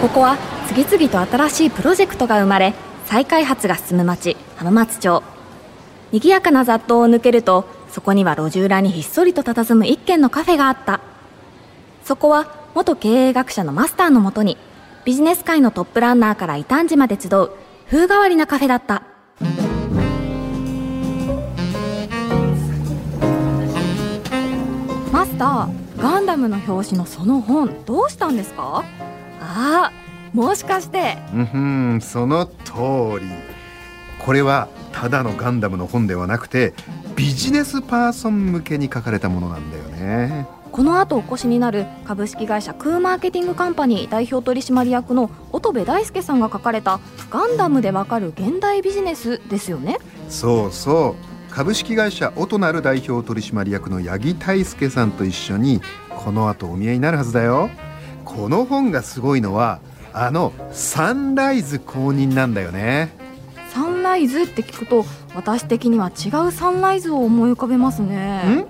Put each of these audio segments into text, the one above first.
ここは次々と新しいプロジェクトが生まれ再開発が進む町浜松町。賑やかな雑踏を抜けるとそこには路地裏にひっそりと佇む一軒のカフェがあった。そこは元経営学者のマスターのもとにビジネス界のトップランナーから異端児まで集う風変わりなカフェだった。マスターガンダムの表紙のその本どうしたんですか？ああもしかして。うんその通り。これはただのガンダムの本ではなくてビジネスパーソン向けに書かれたものなんだよね。この後お越しになる株式会社クーマーケティングカンパニー代表取締役の乙部大輔さんが書かれた「ガンダムでわかる現代ビジネス」ですよね。そうそう。株式会社オトナル代表取締役の八木大輔さんと一緒にこの後お見えになるはずだよこの本がすごいのはあのサンライズ公認なんだよね。サンライズって聞くと私的には違うサンライズを思い浮かべますん？ね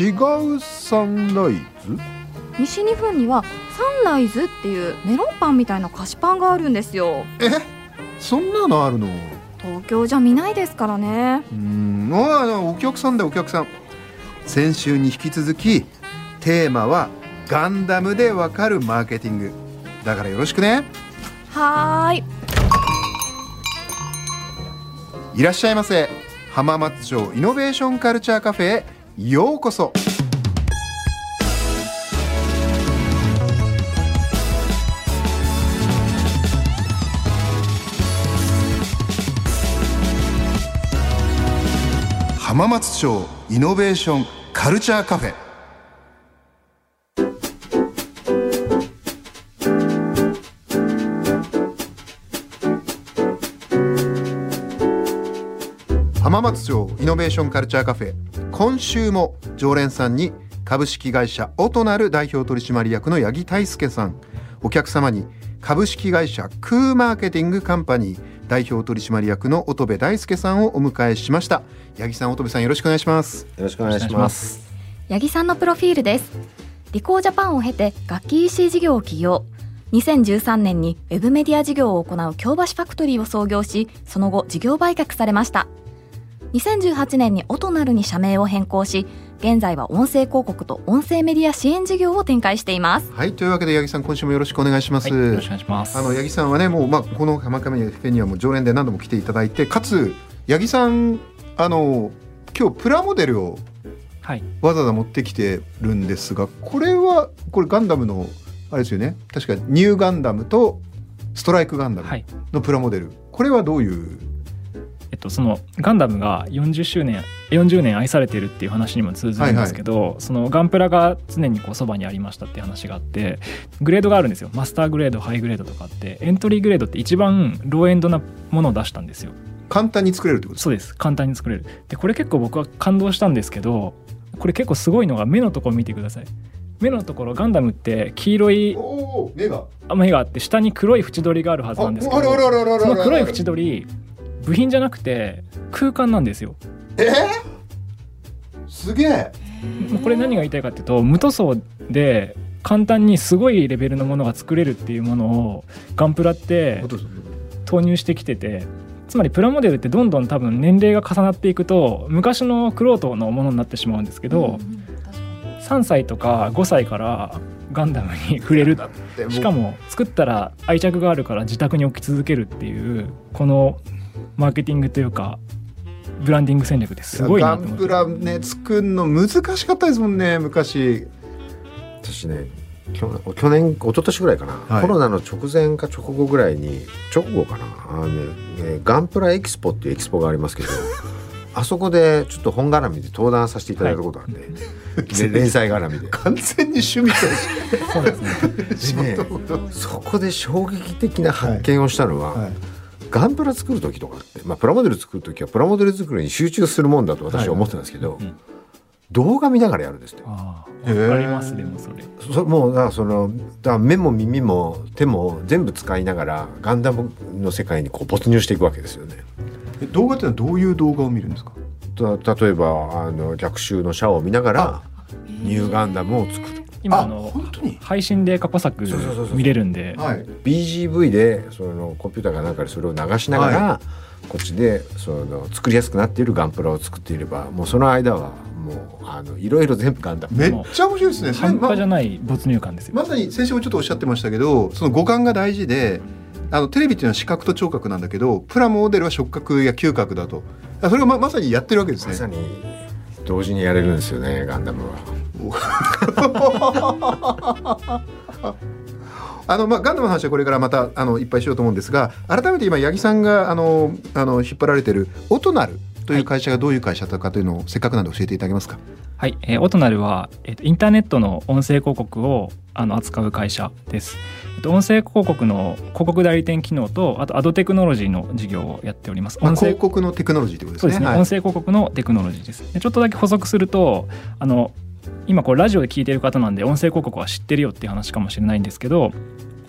違うサンライズ？西日本にはサンライズっていうメロンパンみたいな菓子パンがあるんですよ。え？そんなのあるの？東京じゃ見ないですからね。うん。ああお客さんだよお客さん。先週に引き続きテーマはガンダムでわかるマーケティング。だからよろしくね。はーい。いらっしゃいませ。浜松町イノベーションカルチャーカフェへ。ようこそ。浜松町イノベーションカルチャーカフェ浜松町イノベーションカルチャーカフェ今週も常連さんに株式会社オトナル代表取締役の八木大輔さん。お客様に株式会社クーマーケティングカンパニー代表取締役の乙部大輔さんをお迎えしました。八木さん乙部さんよろしくお願いします。よろしくお願いします。八木さんのプロフィールです。リコージャパンを経て楽器 EC 事業を起業。2013年にウェブメディア事業を行う京橋ファクトリーを創業しその後事業売却されました2018年にオトナルに社名を変更し現在は音声広告と音声メディア支援事業を展開しています。はいというわけで八木さん今週もよろしくお願いします、はい、よろしくお願いします。あの八木さんはねもうまあこの浜上フェにはもう常連で何度も来ていただいてかつ八木さんあの今日プラモデルをはい、わざわざ持ってきてるんですがこれはこれガンダムのあれですよね。確かニューガンダムとストライクガンダムはい、のプラモデル、これはどういうえっとそのガンダムが40周年40年愛されてるっていう話にも通ずるんですけど、そのガンプラが常にこうそばにありましたっていう話があってグレードがあるんですよ。マスターグレードハイグレードとかってエントリーグレードって一番ローエンドなものを出したんですよ。簡単に作れるってことですか？そうです。簡単に作れる。でこれ結構僕は感動したんですけどこれ結構すごいのが目のところ見てください。目のところガンダムって黄色い目が。目があって下に黒い縁取りがあるはずなんですけどその黒い縁取り部品じゃなくて空間なんですよ。えー、すげえ。もうこれ何が言いたいかっていうと無塗装で簡単にすごいレベルのものが作れるっていうものをガンプラって投入してきててつまりプラモデルってどんどん多分年齢が重なっていくと昔のクロートのものになってしまうんですけど、3歳とか5歳からガンダムに触れる。しかも作ったら愛着があるから自宅に置き続けるっていうこのマーケティングというかブランディング戦略ってすごいなと思って。ガンプラね作るの難しかったですもんね昔。私ね去年去年一昨年ぐらいかな、はい。コロナの直前か直後ぐらいに直後かな。あの、ね、ガンプラエキスポっていうエキスポがありますけど あそこでちょっと本絡みで登壇させていただいたことがあって、で連載絡みで。完全に趣味とそうですね。でねそこで衝撃的な発見をしたのは、はいガンプラ作る時とかって、まあ、プラモデル作る時はプラモデル作りに集中するもんだと私は思ってたんですけど、うん。動画見ながらやるんですって。ありますでもそれ。そもうだからそのだから目も耳も手も全部使いながらガンダムの世界にこう没入していくわけですよね。え動画ってのはどういう動画を見るんですか？た例えばあの逆襲のシャアを見ながらニューガンダムを作る今あの配信で過去作見れるんで、はい、BGV でそのコンピューターかなんかでそれを流しながら、はい、こっちでその作りやすくなっているガンプラを作っていればもうその間はもうあのいろいろ全部ガンダム。めっちゃ面白いですね。半端じゃない没入感ですよ。まさに先生もちょっとおっしゃってましたけどその五感が大事であのテレビっていうのは視覚と聴覚なんだけどプラモデルは触覚や嗅覚だと。それがままさにやってるわけですね。まさに同時にやれるんですよねガンダムは。あのまあ、ガンダムの話はこれからまたあのいっぱいしようと思うんですが改めて今八木さんがあのあの引っ張られてるオトナルという会社がどういう会社だかというのをせっかくなんで教えていただけますか？はい、えー、オトナルは、えー、インターネットの音声広告をあの扱う会社です。えっと、音声広告の広告代理店機能とあとアドテクノロジーの事業をやっております。音声広告のテクノロジーということですね。そうですね、はい、音声広告のテクノロジーです。でちょっとだけ補足するとあの今これラジオで聞いてる方なんで音声広告は知ってるよっていう話かもしれないんですけど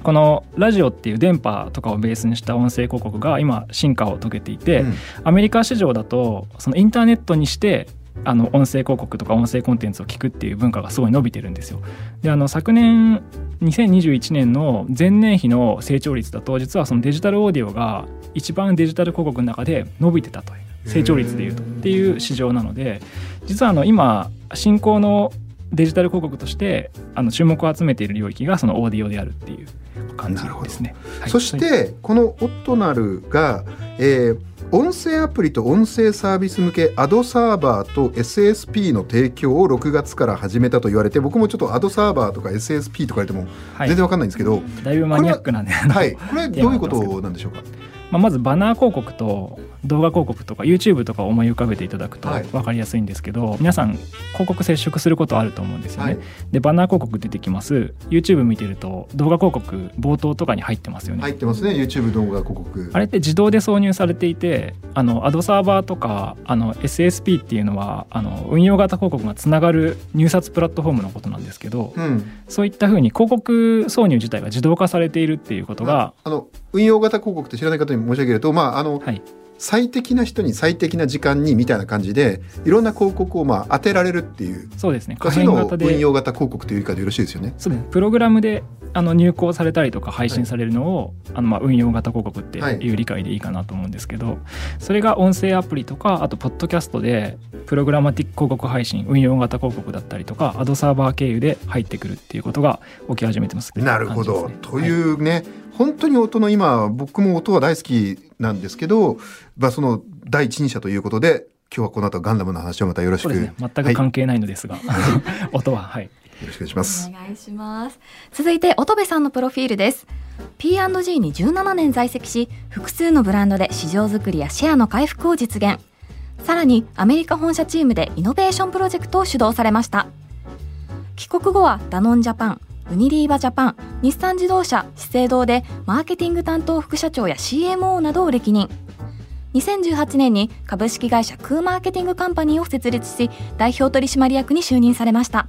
このラジオっていう電波とかをベースにした音声広告が今進化を遂げていて、うん、アメリカ市場だとそのインターネットにしてあの音声広告とか音声コンテンツを聞くっていう文化がすごい伸びてるんですよ。であの昨年2021年の前年比の成長率だと実はそのデジタルオーディオが一番デジタル広告の中で伸びてたという成長率でいうとっていう市場なので実はあの今進行のデジタル広告としてあの注目を集めている領域がそのオーディオであるっていう感じですね。はい、そして、このオットナルが、えー、音声アプリと音声サービス向けアドサーバーと SSP の提供を6月から始めたと言われて僕もちょっとアドサーバーとか SSP とか言っても全然わかんないんですけど、はい、だいぶマニアックなねはい。これどういうことなんでしょうか？まあ、まずバナー広告と動画広告とか YouTube とかを思い浮かべていただくと分かりやすいんですけど、はい、皆さん広告接触することあると思うんですよね。はい、でバナー広告出てきます YouTube 見てると動画広告冒頭とかに入ってますよね。入ってますね YouTube 動画広告。あれって自動で挿入されていてあのアドサーバーとかあの SSP っていうのはあの運用型広告がつながる入札プラットフォームのことなんですけど、うん、そういったふうに広告挿入自体が自動化されているっていうことが。あの運用型広告って知らない方に申し上げると、まああの、はい、最適な人に最適な時間にみたいな感じでいろんな広告をまあ当てられるっていうそうですねそういうのを運用型広告というかでよろしいですよね。そうですプログラムであの入稿されたりとか配信されるのを、はい、あのまあ運用型広告っていう理解でいいかなと思うんですけど、はい、それが音声アプリとかあとポッドキャストでプログラマティック広告配信運用型広告だったりとかアドサーバー経由で入ってくるっていうことが起き始めてます、ね、なるほど、というね、はい本当に音の今僕も音は大好きなんですけど、まあ、その第一人者ということで今日はこの後ガンダムの話をまたよろしく、ね、全く関係ないのですが、はい、音ははい。よろしくお願いします。お願いします。続いて乙部さんのプロフィールです。P&G に17年在籍し複数のブランドで市場づくりやシェアの回復を実現。さらにアメリカ本社チームでイノベーションプロジェクトを主導されました。帰国後はダノンジャパンウニリーバジャパン日産自動車資生堂でマーケティング担当副社長や CMO などを歴任。2018年に株式会社クーマーケティングカンパニーを設立し代表取締役に就任されました。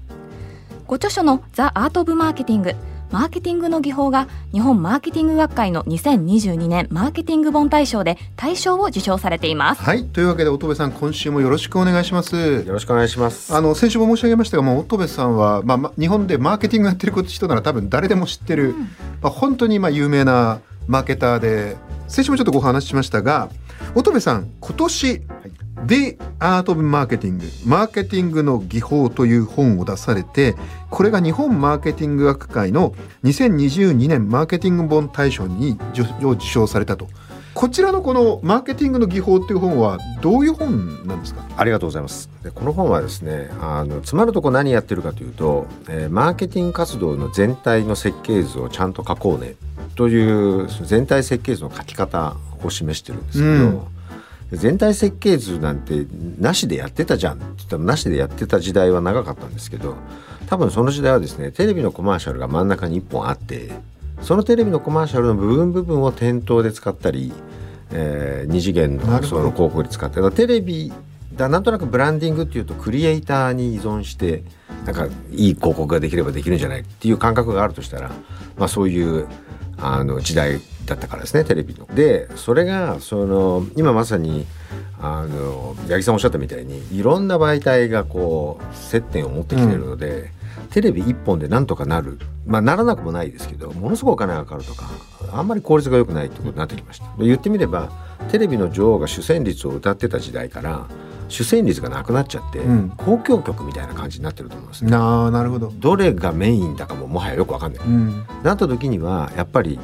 ご著書の「ザ・アート・オブ・マーケティング」マーケティングの技法が日本マーケティング学会の2022年マーケティング本大賞で大賞を受賞されています。はい。というわけで乙部さん今週もよろしくお願いします。よろしくお願いします。あの先週も申し上げましたがもう乙部さんはまあ日本でマーケティングやってる人なら多分誰でも知ってる、うん、まあ本当にまあ有名なマーケターで先週もちょっとご話ししましたが乙部さん今年、はい「The Art of Marketing マーケティング。の技法」という本を出されてこれが日本マーケティング学会の2022年マーケティング本大賞に受賞されたと。こちらのこのマーケティングの技法っていう本はどういう本なんですか？ありがとうございます。でこの本はですねあのつまるとこ何やってるかというと、えー、マーケティング活動の全体の設計図をちゃんと書こうねという全体設計図の書き方を示してるんですけど、うん全体設計図なんてなしでやってたじゃんって言ったらなしでやってた時代は長かったんですけど多分その時代はですねテレビのコマーシャルが真ん中に1本あってそのテレビのコマーシャルの部分部分を店頭で使ったり、えー、二次元のその広告で使ってテレビだなんとなくブランディングっていうとクリエイターに依存してなんかいい広告ができればできるんじゃないっていう感覚があるとしたら、まあ、そういうあの時代だったからですねテレビの。でそれがその今まさにあの八木さんおっしゃったみたいにいろんな媒体がこう接点を持ってきてるので、テレビ1本でなんとかなる。まあならなくもないですけどものすごいお金がかかるとかあんまり効率が良くないってことになってきました。言ってみればテレビの女王が主旋律を歌ってた時代から主旋律がなくなっちゃって、うん。公共曲みたいな感じになってると思うんですね。なあなるほど、どれがメインだかももはやよくわかんない、うん、なった時にはやっぱり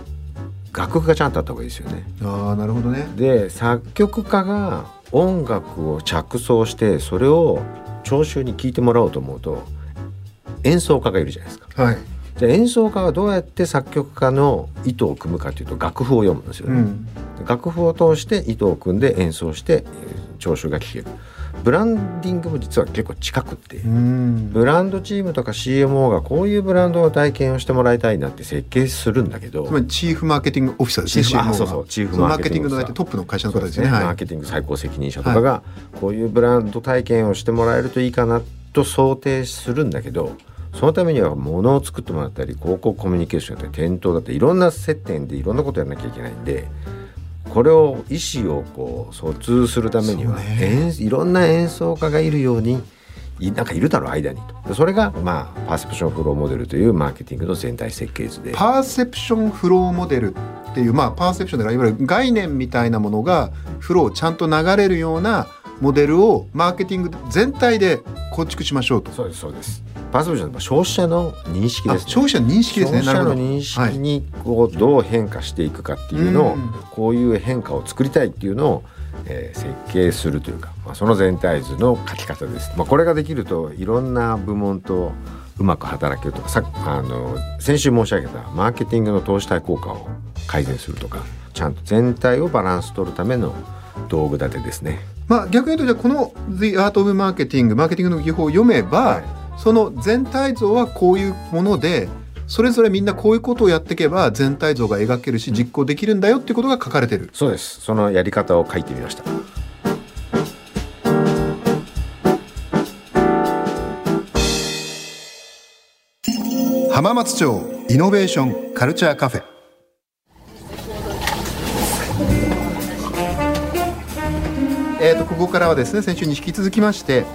楽譜がちゃんとあった方がいいですよね。ああなるほどね。で作曲家が音楽を着想してそれを聴衆に聴いてもらおうと思うと演奏家がいるじゃないですか。はい、じゃあ演奏家はどうやって作曲家の意図を組むかというと楽譜を読むんですよね、うん、楽譜を通して意図を組んで演奏してえー聴衆が聴けるブランディングも実は結構近くって、うん。ブランドチームとか CMO がこういうブランドの体験をしてもらいたいなって設計するんだけどつまりチーフマーケティングオフィサーですねチーフそうそうチーフマーケティングのトップの会社の方ですよね。はい。マーケティング最高責任者とかがこういうブランド体験をしてもらえるといいかなと想定するんだけどそのためには物を作ってもらったり広告コミュニケーションだったり店頭だったりいろんな接点でいろんなことやらなきゃいけないんでこれを意思をこう疎通するためには、ね。演いろんな演奏家がいるようにいなんかいるだろう間にと。でそれがまあパーセプションフローモデルというマーケティングの全体設計図で。パーセプションフローモデルっていうまあパーセプションだからいわゆる概念みたいなものがフローちゃんと流れるようなモデルをマーケティング全体で構築しましょうと。そうですそうですパーセプションは消費者の認識ですねあ消費者の認識ですね。消費者の認識にこうどう変化していくかっていうのを、うんこういう変化を作りたいっていうのを、えー設計するというか、まあ、その全体図の書き方です。まあ、これができるといろんな部門とうまく働けるとかさあの先週申し上げたマーケティングの投資対効果を改善するとかちゃんと全体をバランス取るための道具立てですね。まあ逆に言うとじゃあこの「The Art of Marketing」マーケティングの技法を読めば、はいその全体像はこういうものでそれぞれみんなこういうことをやっていけば全体像が描けるし実行できるんだよっていうことが書かれてる。そうですそのやり方を書いてみました。浜松町イノベーションカルチャーカフェえー、とここからはですね先週に引き続きまして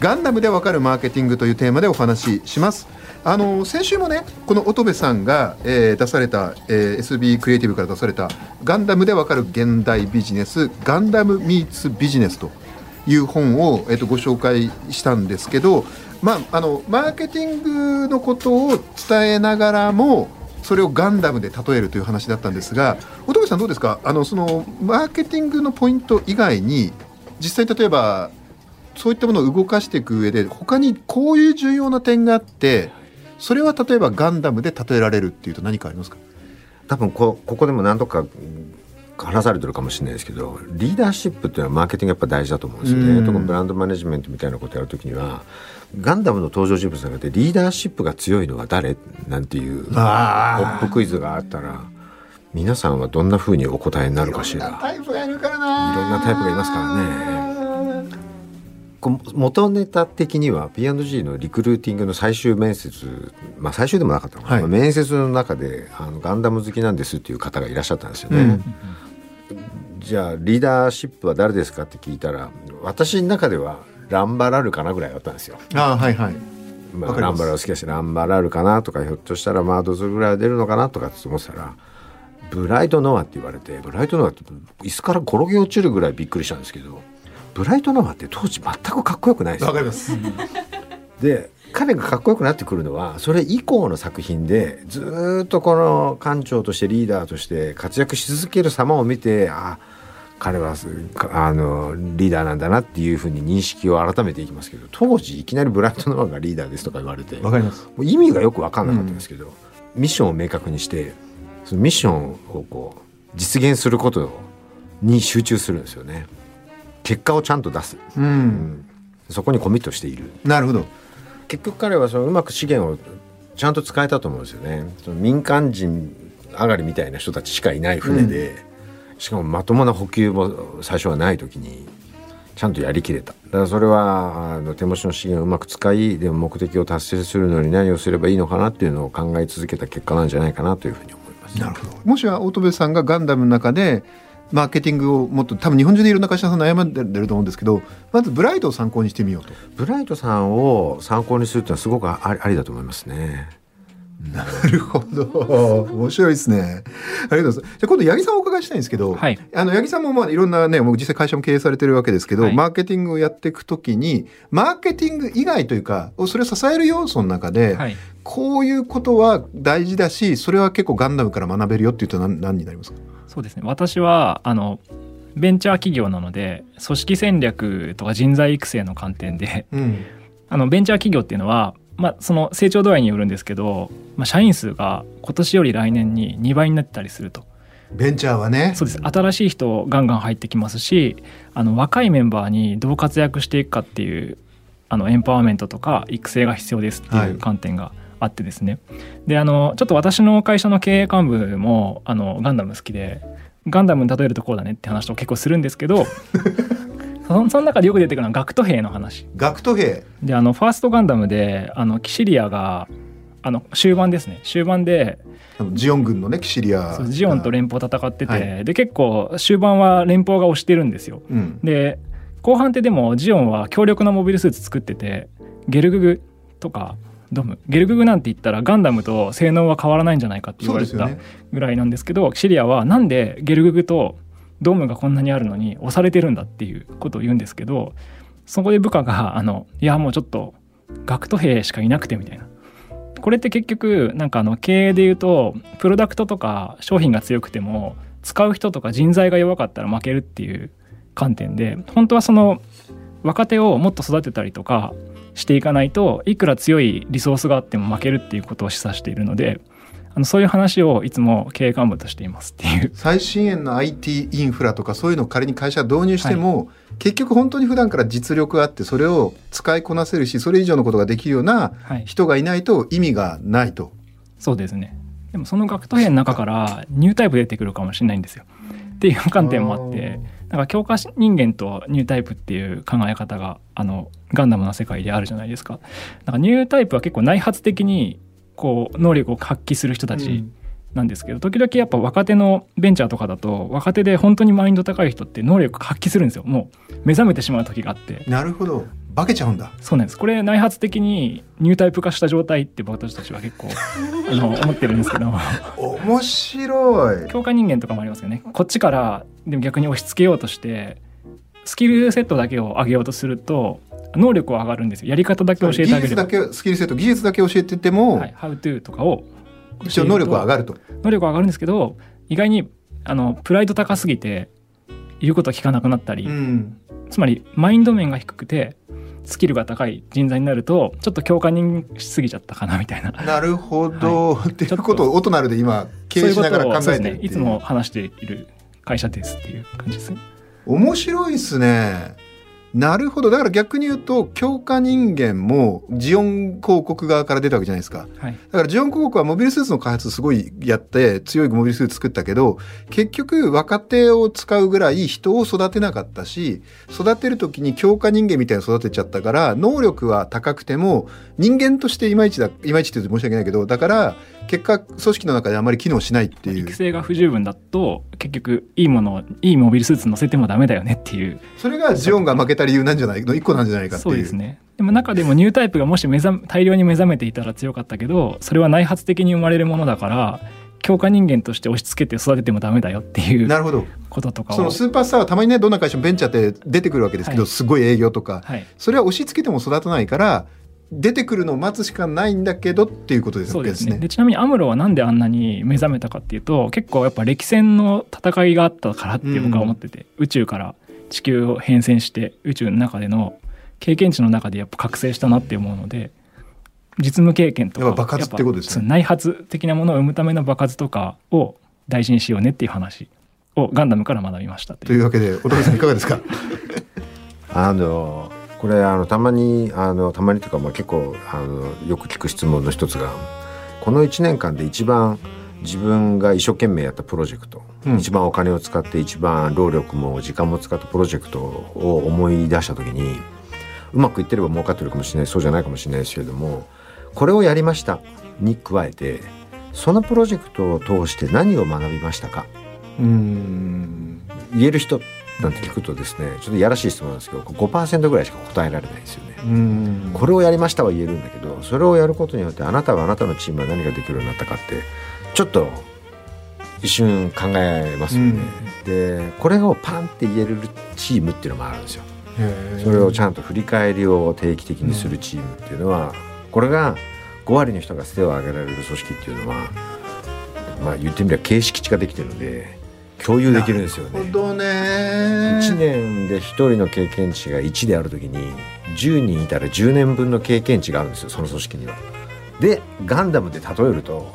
ガンダムでわかるマーケティングというテーマでお話しします。あの先週もねこの乙部さんが、えー出された、えー SB クリエイティブから出されたガンダムでわかる現代ビジネスガンダムミーツビジネスという本を、えー、とご紹介したんですけど、まあ、あのマーケティングのことを伝えながらもそれをガンダムで例えるという話だったんですが乙部さんどうですか？あのそのマーケティングのポイント以外に実際例えばそういったものを動かしていく上で他にこういう重要な点があってそれは例えばガンダムで例えられるっていうと何かありますか？多分こここでも何とかうん話されてるかもしれないですけどリーダーシップっていうのはマーケティングやっぱ大事だと思うんですようん。ね特にブランドマネジメントみたいなことやるときにはガンダムの登場人物の中でリーダーシップが強いのは誰？なんていうポあップクイズがあったら皆さんはどんなふうにお答えになるかしら？タイプがいるからないろんなタイプがいますからね元ネタ的には P&G のリクルーティングの最終面接まあ最終でもなかったのかな、はい。まあ面接の中であのガンダム好きなんですっていう方がいらっしゃったんですよね。うんじゃあリーダーシップは誰ですかって聞いたら私の中ではランバラルかなぐらいだったんですよ。あーはいはい。まあ、ランバラル好きだしランバラルかなとかひょっとしたらマードズぐらいは出るのかなとかって思ってたらブライトノアって言われてブライトノアって椅子から転げ落ちるぐらいびっくりしたんですけどブライトノアって当時全くかっこよくないです。よわかります。で彼がかっこよくなってくるのはそれ以降の作品でずーっとこの艦長としてリーダーとして活躍し続ける様を見てあ彼はあのリーダーなんだなっていうふうに認識を改めていきますけど当時いきなりブライトノアがリーダーですとか言われてわかります。もう意味がよく分かんなかったんですけど、ミッションを明確にしてそのミッションをこう実現することに集中するんですよね結果をちゃんと出す、ううん。んそこにコミットしている。なるほど。結局彼はそのうまく資源をちゃんと使えたと思うんですよね。その民間人上がりみたいな人たちしかいない船で、しかもまともな補給も最初はない時にちゃんとやりきれた。だからそれはあの手持ちの資源をうまく使いでも目的を達成するのに何をすればいいのかなっていうのを考え続けた結果なんじゃないかなというふうに思います。なるほど。もしは乙部さんがガンダムの中でマーケティングをもっと多分日本中でいろんな会社さん悩んでると思うんですけどまずブライトを参考にしてみようとブライトさんを参考にするっていうのはすごくありありだと思いますね。なるほど。面白いですね。ありがとうございます。じゃあ今度八木さんお伺いしたいんですけど、はい。あの八木さんもまあいろんなねもう実際会社も経営されてるわけですけど、はい。マーケティングをやっていくときにマーケティング以外というかそれを支える要素の中で、はい。こういうことは大事だしそれは結構ガンダムから学べるよっていうと何何になりますか？そうですね。私はあのベンチャー企業なので組織戦略とか人材育成の観点でうん。あのベンチャー企業っていうのは、まあ、その成長度合いによるんですけど、まあ、社員数が今年より来年に2倍になったりすると。ベンチャーはね。そうです。新しい人ガンガン入ってきますしあの若いメンバーにどう活躍していくかっていうあのエンパワーメントとか育成が必要ですってはい。いう観点があってですね、であのちょっと私の会社の経営幹部もあのガンダム好きでガンダムに例えるとこうだねって話を結構するんですけど そその中でよく出てくるのは学徒兵の話。学徒兵？であのファーストガンダムであのキシリアがあの終盤ですね。終盤でジオン軍のねキシリア。ジオンと連邦戦ってて、はい。で結構終盤は連邦が押してるんですよ。うん。で後半ってでもジオンは強力なモビルスーツ作っててゲルググとかドム。ゲルググなんて言ったらガンダムと性能は変わらないんじゃないかって言われてたぐらいなんですけどシリアはなんでゲルググとドームがこんなにあるのに押されてるんだっていうことを言うんですけどそこで部下があのいやもうちょっと学徒兵しかいなくてみたいな。これって結局なんかあの経営で言うとプロダクトとか商品が強くても使う人とか人材が弱かったら負けるっていう観点で本当はその若手をもっと育てたりとかしていかないといくら強いリソースがあっても負けるっていうことを示唆しているのであのそういう話をいつも経営幹部としていますっていう。最新鋭の IT インフラとかそういうのを仮に会社が導入しても、結局本当に普段から実力があってそれを使いこなせるしそれ以上のことができるようなはい。人がいないと意味がないと。そうですね。でもその学徒兵の中からニュータイプ出てくるかもしれないんですよ。っていう観点もあってなんか強化人間とニュータイプっていう考え方があのガンダムの世界であるじゃないですか。なんかニュータイプは結構内発的にこう能力を発揮する人たちなんですけど、時々やっぱ若手のベンチャーとかだと若手で本当にマインド高い人って能力発揮するんですよ。もう目覚めてしまう時があって。なるほど。化けちゃうんだ。そうなんです。これ内発的にニュータイプ化した状態って私たちは結構 あの思ってるんですけど。面白い。強化人間とかもありますよね。こっちからでも逆に押し付けようとしてスキルセットだけを上げようとすると能力は上がるんですよ。やり方だけ教えてあ技術だげればけスキルセット技術だけ教えてても、はい、How to とかを一応能力は上がると。能力は上がるんですけど意外にあのプライド高すぎて言うこと聞かなくなったり、うん。つまりマインド面が低くてスキルが高い人材になるとちょっと強化人しすぎちゃったかなみたいな。なるほど、っていうことをオトナルで今経営しながら考えてるね。いつも話している会社ですっていう感じですね。面白いですね。なるほどだから逆に言うと強化人間もジオン広告側から出たわけじゃないですか。はいだからジオン広告はモビルスーツの開発すごいやって強いモビルスーツ作ったけど結局若手を使うぐらい人を育てなかったし育てる時に強化人間みたいに育てちゃったから能力は高くても人間としていまいちだいまいちって言うと申し訳ないけどだから結果組織の中であまり機能しないっていう。育成が不十分だと結局いいものをいいモビルスーツ乗せてもダメだよねっていう。それがジオンが負けた理由なんじゃないの一個なんじゃないかっていう。そうですね。でも中でもニュータイプがもし目覚め大量に目覚めていたら強かったけどそれは内発的に生まれるものだから強化人間として押し付けて育ててもダメだよっていうなるほど。こととかを。そのスーパースターはたまにねどんな会社もベンチャーって出てくるわけですけど、はい。すごい営業とか。はい。それは押し付けても育たないから出てくるのを待つしかないんだけどっていうことですそうですね。でちなみにアムロはなんであんなに目覚めたかっていうと結構やっぱ歴戦の戦いがあったからって僕は思ってて、宇宙から地球を変遷して宇宙の中での経験値の中でやっぱ覚醒したなって思うので実務経験とかやっぱ爆発ってことですね。内発的なものを生むための爆発とかを大事にしようねっていう話をガンダムから学びましたという。というわけでお父さんいかがですか？あのこれあのたまにあのたまにというかまあ結構あのよく聞く質問の一つがこの1年間で一番自分が一生懸命やったプロジェクト、うん。一番お金を使って一番労力も時間も使ったプロジェクトを思い出した時にうまくいってれば儲かってるかもしれないそうじゃないかもしれないですけれどもこれをやりました。に加えてそのプロジェクトを通して何を学びましたか？うん。言える人なんて聞くとですねちょっといやらしい質問なんですけど5%ぐらいしか答えられないですよね。うんこれをやりましたは言えるんだけどそれをやることによってあなたはあなたのチームは何ができるようになったかってちょっと一瞬考えますよね。でこれをパンって言えるチームっていうのもあるんですよ。それをちゃんと振り返りを定期的にするチームっていうのは、これが5割の人が手を挙げられる組織っていうのはまあ言ってみれば形式値ができてるので共有できるんですよね。などね1年で1人の経験値が1である時に10人いたら10年分の経験値があるんですよその組織には。でガンダムで例えると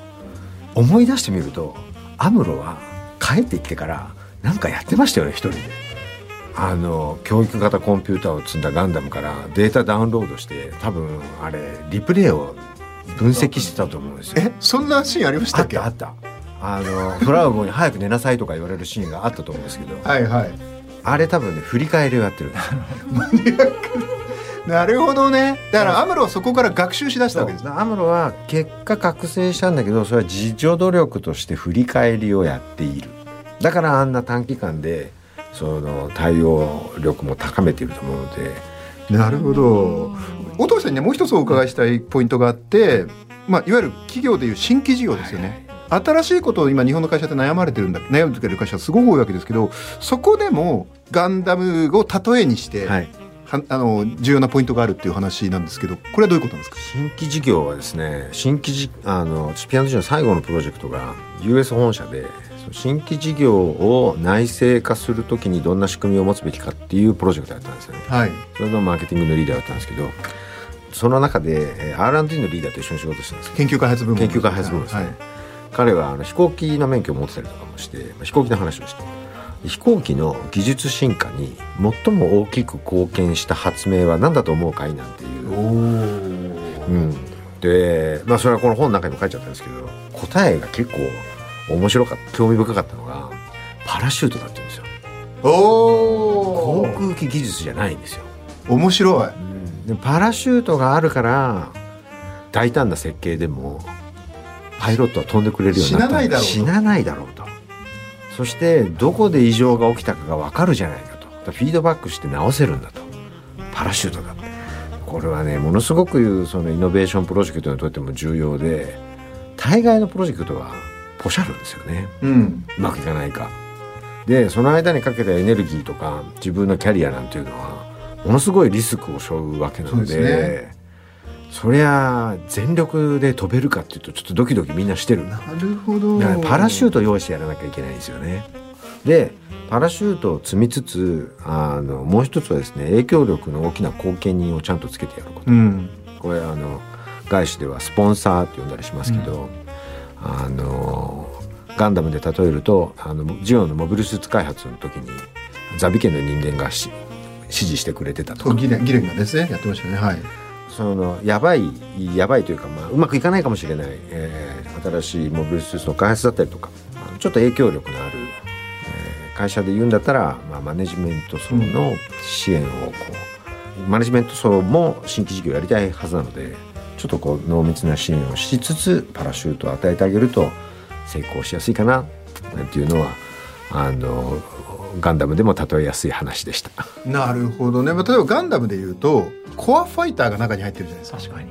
思い出してみるとアムロは帰ってきてから何かやってましたよね一人で。あの教育型コンピューターを積んだガンダムからデータダウンロードして多分あれリプレイを分析してたと思うんですよ。えそんなシーンありましたあっけ？ったあった。あのフラウゴに早く寝なさいとか言われるシーンがあったと思うんですけど、はいはい。あれ多分ね振り返りをやってる。なるほどね。だからアムロはそこから学習しだしたわけですね。アムロは結果覚醒したんだけどそれは自助努力として振り返りをやっている。だからあんな短期間でその対応力も高めていると思うので。なるほど。音さんにねもう一つお伺いしたいポイントがあって、まあ、いわゆる企業でいう新規事業ですよね、新しいことを今日本の会社って悩まれてるんだ悩んでる会社はすごく多いわけですけどそこでもガンダムを例えにして、はい。はあの重要なポイントがあるっていう話なんですけどこれはどういうことなんですか？新規事業はですね新規じあのチピアノジの最後のプロジェクトが US 本社で新規事業を内製化するときにどんな仕組みを持つべきかっていうプロジェクトだったんですよね。はい。それのマーケティングのリーダーだったんですけどその中でえー R&D のリーダーと一緒に仕事してたんですよ。研究開発部門研究開発部門ですね、はい彼はあの飛行機の免許を持ってたりとかもして、まあ飛行機の話をして。飛行機の技術進化に最も大きく貢献した発明は何だと思うかいなんていう。おうん、でまあそれはこの本の中にも書いちゃったんですけど答えが結構面白かった興味深かったのがパラシュートだって言うんですよ。お航空機技術じゃないんですよ、面白い。でパラシュートがあるから大胆な設計でもパイロットは飛んでくれるようになった死なないだろうと。死なないだろうと。そしてどこで異常が起きたかが分かるじゃないかと。フィードバックして直せるんだと。パラシュートだこれはねものすごくそのイノベーションプロジェクトにとっても重要で大概のプロジェクトはポシャるんですよね。うん。うまくいかないか。でその間にかけたエネルギーとか自分のキャリアなんていうのはものすごいリスクを背負うわけなのでそうですそりゃ全力で飛べるかっていうとちょっとドキドキみんなしてるな。るほど。だからパラシュート用意してやらなきゃいけないんですよね。でパラシュートを積みつつあのもう一つはですね影響力の大きな後見人をちゃんとつけてやること。うん。これあの外資ではスポンサーって呼んだりしますけど、あのガンダムで例えるとあのジオのモビルスーツ開発の時にザビ家の人間がし指示してくれてたとか。ギレンギレンがですねやってましたね。はいそのやばいやばいというか、まあ、うまくいかないかもしれない、えー新しいモビルスーツの開発だったりとかちょっと影響力のある、えー会社で言うんだったら、まあ、マネジメント層の支援をこう、マネジメント層も新規事業やりたいはずなのでちょっとこう濃密な支援をしつつパラシュートを与えてあげると成功しやすいかななんていうのはあのガンダムでも例えやすい話でした。なるほどね、まあ、例えばガンダムで言うとコアファイターが中に入ってるじゃないですか。確かに。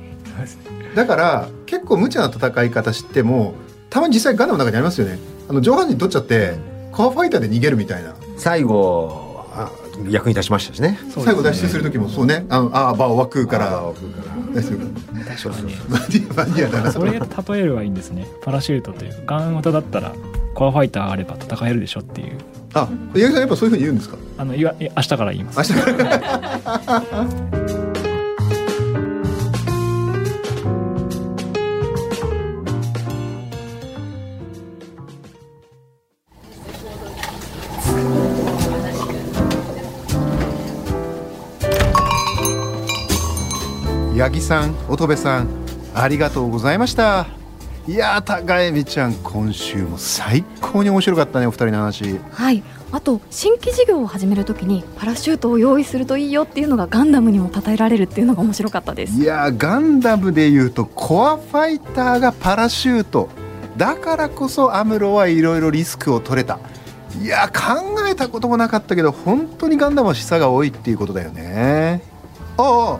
だから結構無茶な戦い方知ってもたまに実際ガンダムの中にありますよね。あの上半身取っちゃってコアファイターで逃げるみたいな。最後あ役に立ちましたしね。ね。最後脱出する時もそうね。あのあーバーを枠から。あー奥から。脱出する確かにマニアマニアだな。それ例えればいいんですね。パラシュートというガン型だったらコアファイターがあれば戦えるでしょっていうあ八木さんやっぱそういうふうに言うんですか？あのいわい明日から言います。明日から八木さん乙部さんありがとうございましたいやー高江美ちゃん今週も最高に面白かったねお二人の話。はい。あと新規事業を始めるときにパラシュートを用意するといいよっていうのがガンダムにも称えられるっていうのが面白かったです。いやーガンダムでいうとコアファイターがパラシュート。だからこそアムロはいろいろリスクを取れた。いや考えたこともなかったけど本当にガンダムは示唆が多いっていうことだよね。ああ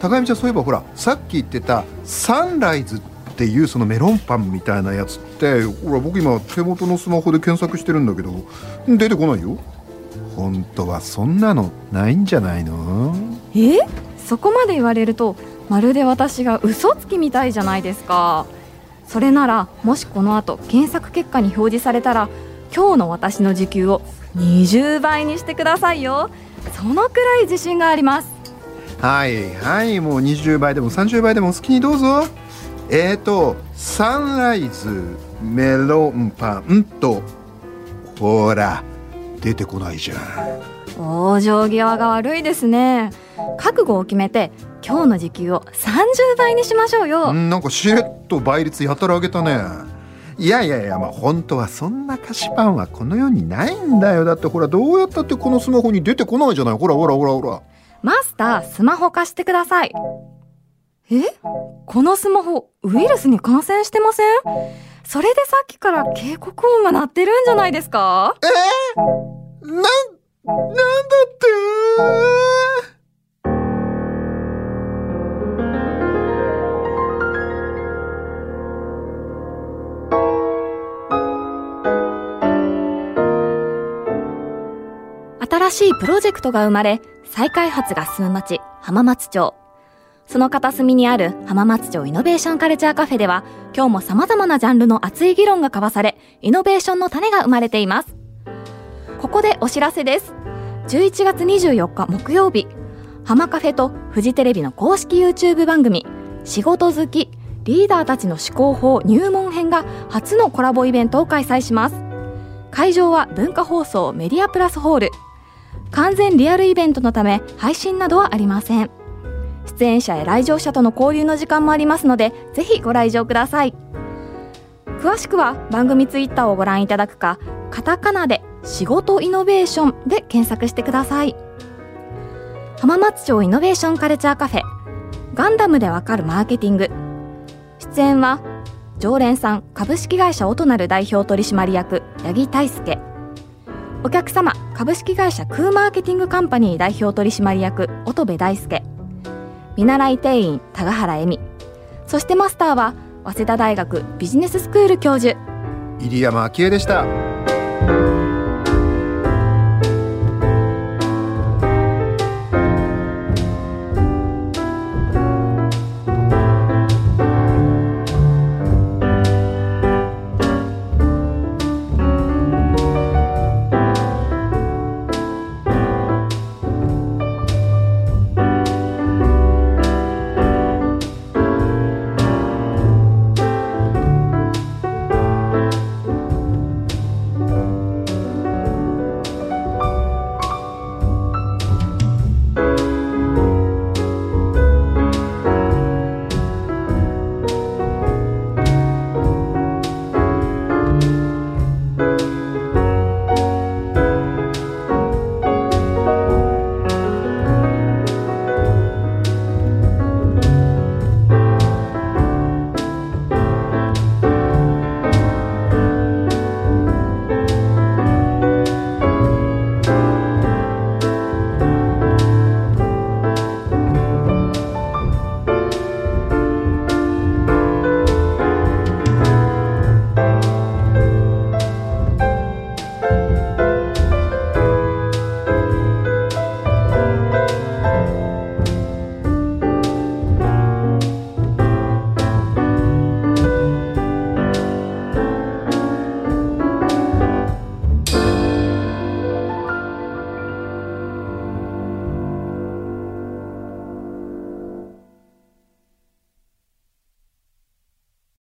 高見ちゃんそういえばほらさっき言ってたサンライズっていうそのメロンパンみたいなやつってほら僕今手元のスマホで検索してるんだけど出てこないよ。本当はそんなのないんじゃないの？え？そこまで言われるとまるで私が嘘つきみたいじゃないですか。それならもしこの後検索結果に表示されたら今日の私の時給を20倍にしてくださいよ。そのくらい自信があります。はいはいもう20倍でも30倍でも好きにどうぞえーとサンライズメロンパンとほら出てこないじゃん。往生際が悪いですね。覚悟を決めて今日の時給を30倍にしましょうよ。うんなんかしれっと倍率やたら上げたね。いやいやいやまあ本当はそんな菓子パンはこの世にないんだよ。だってほらどうやったってこのスマホに出てこないじゃない。ほらほらほらほら。マスタースマホ貸してくださいえ？このスマホウイルスに感染してません？それでさっきから警告音が鳴ってるんじゃないですか？え？ー、なんなんだって？新しいプロジェクトが生まれ、再開発が進む町、浜松町。その片隅にある浜松町イノベーションカルチャーカフェでは、今日も様々なジャンルの熱い議論が交わされ、イノベーションの種が生まれています。ここでお知らせです。11月24日木曜日、浜カフェとフジテレビの公式 YouTube 番組、仕事好き、リーダーたちの思考法入門編が初のコラボイベントを開催します。会場は文化放送メディアプラスホール。完全リアルイベントのため配信などはありません出演者や来場者との交流の時間もありますのでぜひご来場ください。詳しくは番組ツイッターをご覧いただくかカタカナで仕事イノベーションで検索してください。浜松町イノベーションカルチャーカフェガンダムでわかるマーケティング。出演は常連さん株式会社オトナル代表取締役八木大輔。お客様株式会社クーマーケティングカンパニー代表取締役乙部大輔。見習い店員田ヶ原恵美。そしてマスターは早稲田大学ビジネススクール教授。入山昭恵でした。